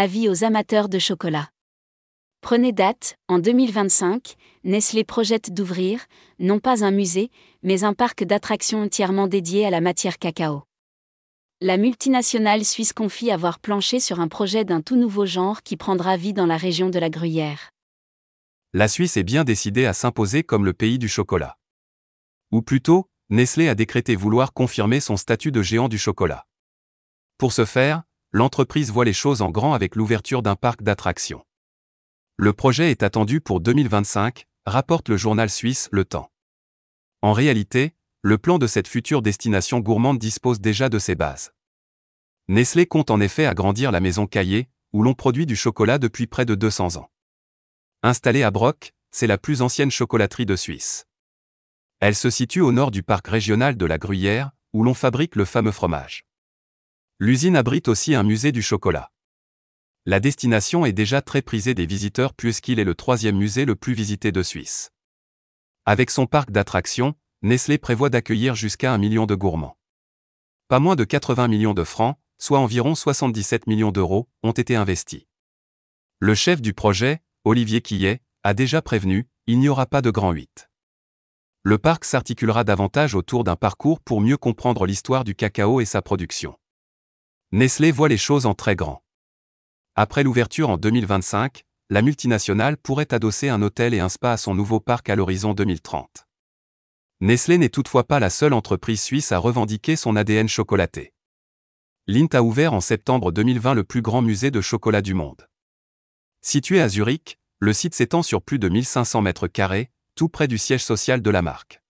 Avis aux amateurs de chocolat. Prenez date, en 2025, Nestlé projette d'ouvrir, non pas un musée, mais un parc d'attractions entièrement dédié à la matière cacao. La multinationale suisse confie avoir planché sur un projet d'un tout nouveau genre qui prendra vie dans la région de la Gruyère. La Suisse est bien décidée à s'imposer comme le pays du chocolat. Ou plutôt, Nestlé a décrété vouloir confirmer son statut de géant du chocolat. Pour ce faire, l'entreprise voit les choses en grand avec l'ouverture d'un parc d'attractions. Le projet est attendu pour 2025, rapporte le journal suisse Le Temps. En réalité, le plan de cette future destination gourmande dispose déjà de ses bases. Nestlé compte en effet agrandir la maison Caillé, où l'on produit du chocolat depuis près de 200 ans. Installée à Broc, c'est la plus ancienne chocolaterie de Suisse. Elle se situe au nord du parc régional de la Gruyère, où l'on fabrique le fameux fromage. L'usine abrite aussi un musée du chocolat. La destination est déjà très prisée des visiteurs puisqu'il est le troisième musée le plus visité de Suisse. Avec son parc d'attractions, Nestlé prévoit d'accueillir jusqu'à un million de gourmands. Pas moins de 80 millions de francs, soit environ 77 millions d'euros, ont été investis. Le chef du projet, Olivier Quillet, a déjà prévenu, il n'y aura pas de grand 8. Le parc s'articulera davantage autour d'un parcours pour mieux comprendre l'histoire du cacao et sa production. Nestlé voit les choses en très grand. Après l'ouverture en 2025, la multinationale pourrait adosser un hôtel et un spa à son nouveau parc à l'horizon 2030. Nestlé n'est toutefois pas la seule entreprise suisse à revendiquer son ADN chocolaté. Lint a ouvert en septembre 2020 le plus grand musée de chocolat du monde. Situé à Zurich, le site s'étend sur plus de 1500 mètres carrés, tout près du siège social de la marque.